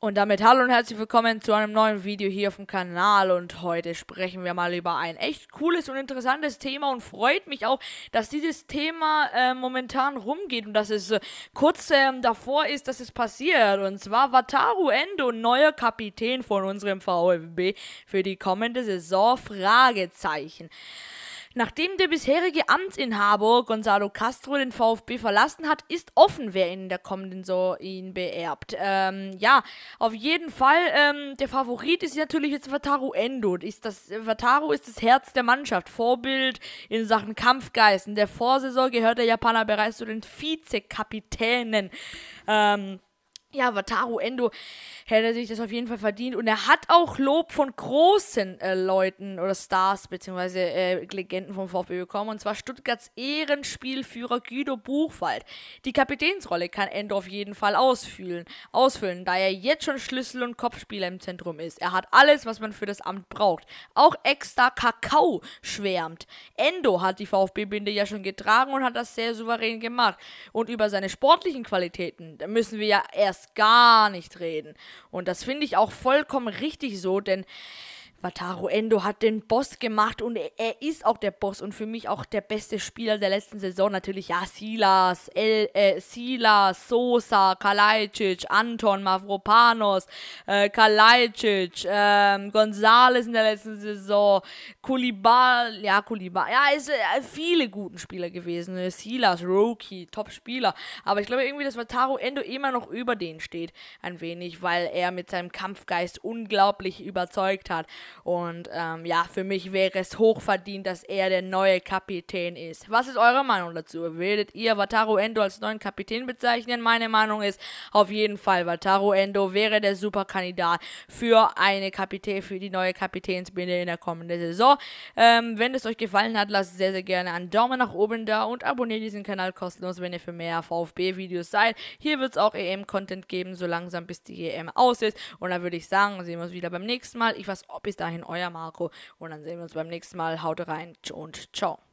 Und damit hallo und herzlich willkommen zu einem neuen Video hier auf dem Kanal. Und heute sprechen wir mal über ein echt cooles und interessantes Thema und freut mich auch, dass dieses Thema äh, momentan rumgeht und dass es äh, kurz äh, davor ist, dass es passiert. Und zwar Wataru Endo, neuer Kapitän von unserem VfB für die kommende Saison, Fragezeichen. Nachdem der bisherige Amtsinhaber Gonzalo Castro den VfB verlassen hat, ist offen, wer in der kommenden Saison ihn beerbt. Ähm, ja, auf jeden Fall, ähm, der Favorit ist natürlich jetzt Wataru Endo. Ist das, Wataru ist das Herz der Mannschaft, Vorbild in Sachen Kampfgeist. In der Vorsaison gehört der Japaner bereits zu den Vizekapitänen. Ähm, ja, Wataru Endo hätte sich das auf jeden Fall verdient. Und er hat auch Lob von großen äh, Leuten oder Stars beziehungsweise äh, Legenden vom VfB bekommen. Und zwar Stuttgarts Ehrenspielführer Guido Buchwald. Die Kapitänsrolle kann Endo auf jeden Fall ausfüllen, ausfüllen, da er jetzt schon Schlüssel- und Kopfspieler im Zentrum ist. Er hat alles, was man für das Amt braucht. Auch extra Kakao schwärmt. Endo hat die VfB-Binde ja schon getragen und hat das sehr souverän gemacht. Und über seine sportlichen Qualitäten, müssen wir ja erst erst gar nicht reden. Und das finde ich auch vollkommen richtig so, denn Wataru Endo hat den Boss gemacht und er, ist auch der Boss und für mich auch der beste Spieler der letzten Saison. Natürlich, ja, Silas, El, äh, Silas, Sosa, Kalajdzic, Anton, Mavropanos, äh, Kalajdzic, äh, Gonzales in der letzten Saison, Kulibal, ja, Kulibal, ja, ist äh, viele guten Spieler gewesen. Äh, Silas, Roki, Top-Spieler. Aber ich glaube irgendwie, dass Wataru Endo immer noch über den steht, ein wenig, weil er mit seinem Kampfgeist unglaublich überzeugt hat. Und ähm, ja, für mich wäre es hochverdient, dass er der neue Kapitän ist. Was ist eure Meinung dazu? Werdet ihr Wataru Endo als neuen Kapitän bezeichnen? Meine Meinung ist auf jeden Fall, Wataru Endo wäre der Superkandidat für eine Kapitän, für die neue Kapitänsbinde in der kommenden Saison. Ähm, wenn es euch gefallen hat, lasst sehr, sehr gerne einen Daumen nach oben da und abonniert diesen Kanal kostenlos, wenn ihr für mehr VfB-Videos seid. Hier wird es auch EM-Content geben, so langsam bis die EM aus ist. Und dann würde ich sagen, sehen wir uns wieder beim nächsten Mal. Ich weiß, ob bis dahin euer Marco und dann sehen wir uns beim nächsten Mal. Haut rein und ciao.